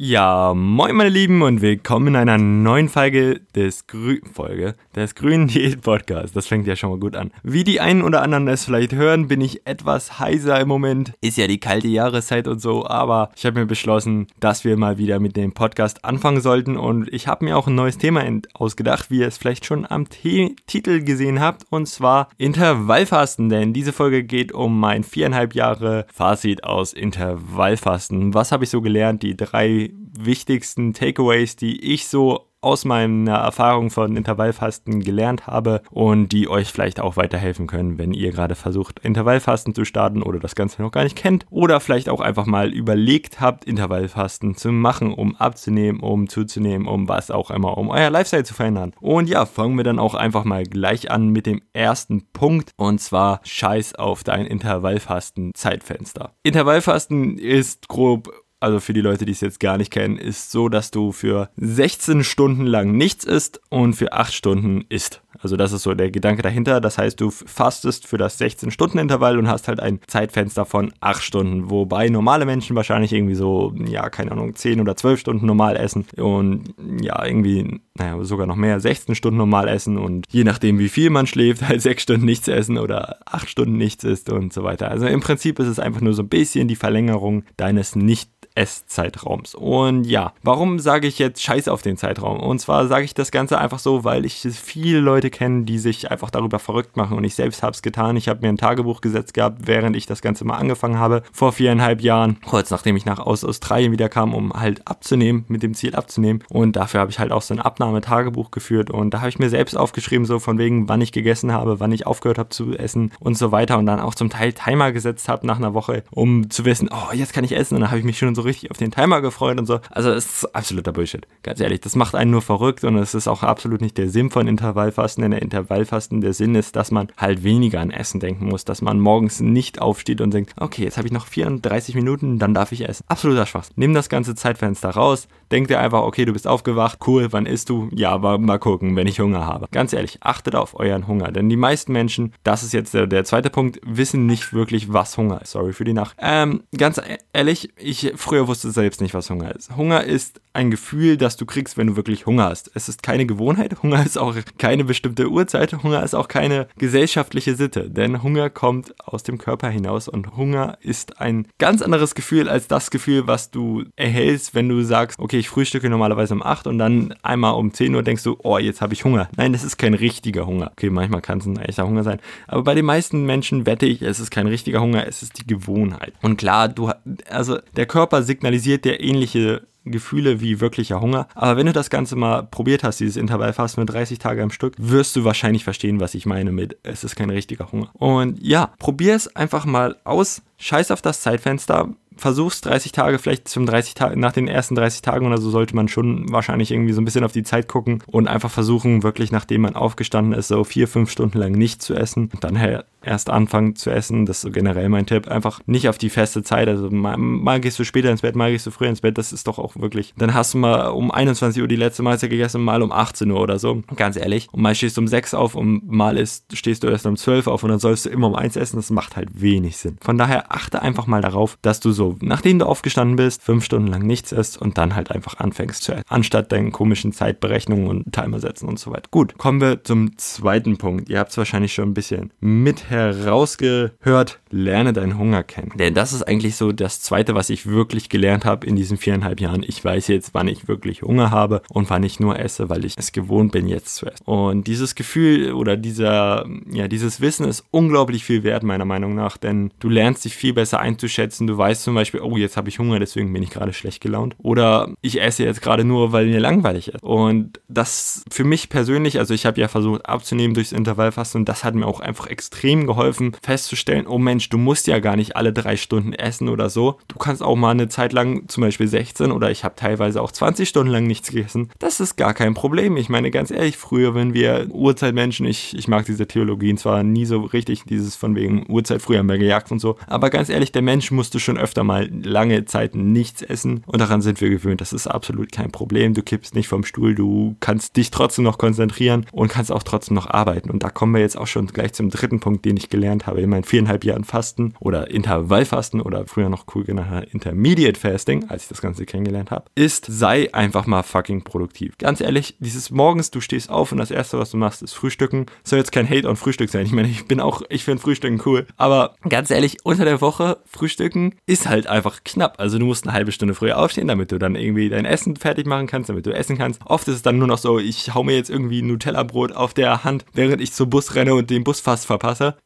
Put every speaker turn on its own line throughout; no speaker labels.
Ja, moin meine Lieben und willkommen in einer neuen Folge des Grü Folge des grünen Diät Podcasts. Das fängt ja schon mal gut an. Wie die einen oder anderen es vielleicht hören, bin ich etwas heiser im Moment. Ist ja die kalte Jahreszeit und so, aber ich habe mir beschlossen, dass wir mal wieder mit dem Podcast anfangen sollten und ich habe mir auch ein neues Thema ausgedacht, wie ihr es vielleicht schon am T Titel gesehen habt und zwar Intervallfasten, denn diese Folge geht um mein viereinhalb Jahre Fazit aus Intervallfasten. Was habe ich so gelernt? Die drei wichtigsten Takeaways, die ich so aus meiner Erfahrung von Intervallfasten gelernt habe und die euch vielleicht auch weiterhelfen können, wenn ihr gerade versucht, Intervallfasten zu starten oder das Ganze noch gar nicht kennt oder vielleicht auch einfach mal überlegt habt, Intervallfasten zu machen, um abzunehmen, um zuzunehmen, um was auch immer, um euer Lifestyle zu verändern. Und ja, fangen wir dann auch einfach mal gleich an mit dem ersten Punkt und zwar Scheiß auf dein Intervallfasten Zeitfenster. Intervallfasten ist grob also für die Leute, die es jetzt gar nicht kennen, ist so, dass du für 16 Stunden lang nichts isst und für 8 Stunden isst. Also das ist so der Gedanke dahinter. Das heißt, du fastest für das 16-Stunden-Intervall und hast halt ein Zeitfenster von 8 Stunden, wobei normale Menschen wahrscheinlich irgendwie so, ja, keine Ahnung, 10 oder 12 Stunden normal essen und ja, irgendwie, naja, sogar noch mehr, 16 Stunden normal essen und je nachdem, wie viel man schläft, halt 6 Stunden nichts essen oder 8 Stunden nichts isst und so weiter. Also im Prinzip ist es einfach nur so ein bisschen die Verlängerung deines nicht Esszeitraums. Und ja, warum sage ich jetzt Scheiß auf den Zeitraum? Und zwar sage ich das Ganze einfach so, weil ich viele Leute kenne, die sich einfach darüber verrückt machen. Und ich selbst habe es getan. Ich habe mir ein Tagebuch gesetzt gehabt, während ich das Ganze mal angefangen habe, vor viereinhalb Jahren, kurz nachdem ich nach aus Australien wieder kam, um halt abzunehmen, mit dem Ziel abzunehmen. Und dafür habe ich halt auch so ein Abnahmetagebuch geführt. Und da habe ich mir selbst aufgeschrieben, so von wegen, wann ich gegessen habe, wann ich aufgehört habe zu essen und so weiter. Und dann auch zum Teil Timer gesetzt habe nach einer Woche, um zu wissen, oh, jetzt kann ich essen. Und dann habe ich mich schon so richtig auf den Timer gefreut und so. Also es ist absoluter Bullshit. Ganz ehrlich, das macht einen nur verrückt und es ist auch absolut nicht der Sinn von Intervallfasten. Denn der Intervallfasten, der Sinn ist, dass man halt weniger an Essen denken muss, dass man morgens nicht aufsteht und denkt, okay, jetzt habe ich noch 34 Minuten, dann darf ich essen. Absoluter Schwachsinn. Nimm das ganze Zeitfenster raus, denk dir einfach, okay, du bist aufgewacht, cool, wann isst du? Ja, aber mal gucken, wenn ich Hunger habe. Ganz ehrlich, achtet auf euren Hunger, denn die meisten Menschen, das ist jetzt der, der zweite Punkt, wissen nicht wirklich, was Hunger ist. Sorry für die Nacht. Ähm, ganz ehrlich, ich früher wusste selbst nicht, was Hunger ist. Hunger ist ein Gefühl, das du kriegst, wenn du wirklich Hunger hast. Es ist keine Gewohnheit, Hunger ist auch keine bestimmte Uhrzeit, Hunger ist auch keine gesellschaftliche Sitte, denn Hunger kommt aus dem Körper hinaus und Hunger ist ein ganz anderes Gefühl als das Gefühl, was du erhältst, wenn du sagst, okay, ich frühstücke normalerweise um 8 und dann einmal um 10 Uhr denkst du, oh, jetzt habe ich Hunger. Nein, das ist kein richtiger Hunger. Okay, manchmal kann es ein echter Hunger sein, aber bei den meisten Menschen wette ich, es ist kein richtiger Hunger, es ist die Gewohnheit. Und klar, du also der Körper signalisiert dir ähnliche Gefühle wie wirklicher Hunger. Aber wenn du das Ganze mal probiert hast, dieses Intervallfasten mit 30 Tage am Stück, wirst du wahrscheinlich verstehen, was ich meine mit es ist kein richtiger Hunger. Und ja, probier es einfach mal aus. Scheiß auf das Zeitfenster versuchst 30 Tage, vielleicht zum 30 Tage, nach den ersten 30 Tagen oder so sollte man schon wahrscheinlich irgendwie so ein bisschen auf die Zeit gucken und einfach versuchen, wirklich nachdem man aufgestanden ist, so vier, fünf Stunden lang nicht zu essen und dann erst anfangen zu essen. Das ist so generell mein Tipp. Einfach nicht auf die feste Zeit. Also mal, mal, gehst du später ins Bett, mal gehst du früher ins Bett. Das ist doch auch wirklich. Dann hast du mal um 21 Uhr die letzte Mahlzeit gegessen, mal um 18 Uhr oder so. Ganz ehrlich. Und mal stehst du um 6 auf und mal ist, stehst du erst um 12 auf und dann sollst du immer um 1 essen. Das macht halt wenig Sinn. Von daher achte einfach mal darauf, dass du so, nachdem du aufgestanden bist, fünf Stunden lang nichts isst und dann halt einfach anfängst zu essen. Anstatt deinen komischen Zeitberechnungen und Timer setzen und so weiter. Gut, kommen wir zum zweiten Punkt. Ihr habt es wahrscheinlich schon ein bisschen mit herausgehört. Lerne deinen Hunger kennen. Denn das ist eigentlich so das zweite, was ich wirklich gelernt habe in diesen viereinhalb Jahren. Ich weiß jetzt, wann ich wirklich Hunger habe und wann ich nur esse, weil ich es gewohnt bin, jetzt zu essen. Und dieses Gefühl oder dieser, ja, dieses Wissen ist unglaublich viel wert, meiner Meinung nach, denn du lernst dich viel besser einzuschätzen. Du weißt zum Beispiel, oh, jetzt habe ich Hunger, deswegen bin ich gerade schlecht gelaunt. Oder ich esse jetzt gerade nur, weil mir langweilig ist. Und das für mich persönlich, also ich habe ja versucht abzunehmen durchs Intervallfasten und das hat mir auch einfach extrem geholfen, festzustellen, oh Mensch, du musst ja gar nicht alle drei Stunden essen oder so. Du kannst auch mal eine Zeit lang, zum Beispiel 16 oder ich habe teilweise auch 20 Stunden lang nichts gegessen. Das ist gar kein Problem. Ich meine, ganz ehrlich, früher, wenn wir Urzeitmenschen, ich, ich mag diese Theologien zwar nie so richtig, dieses von wegen Uhrzeit, früher haben wir gejagt und so, aber ganz ehrlich, der Mensch musste schon öfter mal lange Zeit nichts essen und daran sind wir gewöhnt. Das ist absolut kein Problem. Du kippst nicht vom Stuhl, du kannst dich trotzdem noch konzentrieren und kannst auch trotzdem noch arbeiten. Und da kommen wir jetzt auch schon gleich zum dritten Punkt, den ich gelernt habe in meinen viereinhalb Jahren Fasten oder Intervallfasten oder früher noch cool genannt Intermediate Fasting, als ich das Ganze kennengelernt habe, ist, sei einfach mal fucking produktiv. Ganz ehrlich, dieses morgens, du stehst auf und das erste, was du machst, ist Frühstücken. Soll jetzt kein Hate on Frühstück sein. Ich meine, ich bin auch, ich finde Frühstücken cool. Aber ganz ehrlich, unter der Woche Frühstücken ist halt einfach knapp. Also du musst eine halbe Stunde früher aufstehen, damit du dann irgendwie dein Essen fertig machen kannst, damit du essen kannst. Oft ist es dann nur noch so, ich hau mir jetzt irgendwie Nutella-Brot auf der Hand, während ich zum Bus renne und den Bus fast verpasse.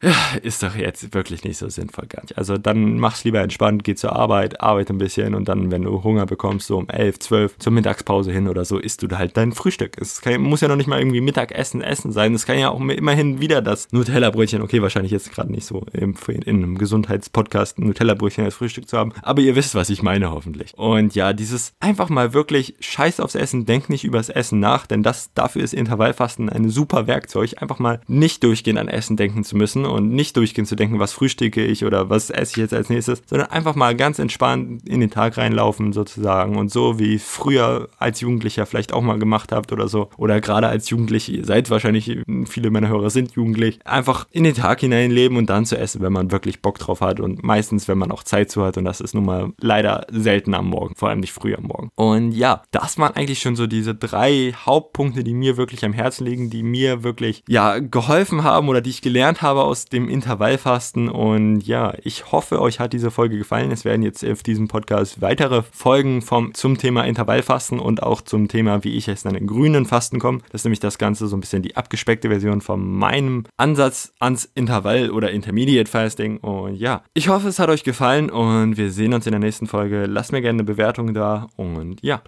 Ist doch jetzt wirklich nicht so sinnvoll gar nicht. Also dann mach's lieber entspannt, geh zur Arbeit, arbeite ein bisschen und dann, wenn du Hunger bekommst, so um 11, 12 zur Mittagspause hin oder so, isst du halt dein Frühstück. Es kann, muss ja noch nicht mal irgendwie Mittagessen essen sein. Es kann ja auch immerhin wieder das Nutella-Brötchen, okay, wahrscheinlich jetzt gerade nicht so im, in einem Gesundheitspodcast ein Nutella-Brötchen als Frühstück zu haben, aber ihr wisst, was ich meine hoffentlich. Und ja, dieses einfach mal wirklich Scheiß aufs Essen, denk nicht übers Essen nach, denn das dafür ist Intervallfasten ein super Werkzeug, einfach mal nicht durchgehend an Essen denken zu müssen und nicht durchgehend zu denken, was frühstücke ich oder was esse ich jetzt als nächstes, sondern einfach mal ganz entspannt in den Tag reinlaufen sozusagen und so wie früher als Jugendlicher vielleicht auch mal gemacht habt oder so oder gerade als Jugendlich, ihr seid wahrscheinlich, viele meiner Hörer sind jugendlich, einfach in den Tag hineinleben und dann zu essen, wenn man wirklich Bock drauf hat und meistens, wenn man auch Zeit zu hat und das ist nun mal leider selten am Morgen, vor allem nicht früh am Morgen. Und ja, das waren eigentlich schon so diese drei Hauptpunkte, die mir wirklich am Herzen liegen, die mir wirklich, ja, geholfen haben oder die ich gelernt habe aus dem Intervallfasten und ja, ich hoffe, euch hat diese Folge gefallen. Es werden jetzt auf diesem Podcast weitere Folgen vom, zum Thema Intervallfasten und auch zum Thema, wie ich dann in grünen Fasten komme. Das ist nämlich das Ganze so ein bisschen die abgespeckte Version von meinem Ansatz ans Intervall oder Intermediate Fasting. Und ja, ich hoffe, es hat euch gefallen und wir sehen uns in der nächsten Folge. Lasst mir gerne eine Bewertung da und ja.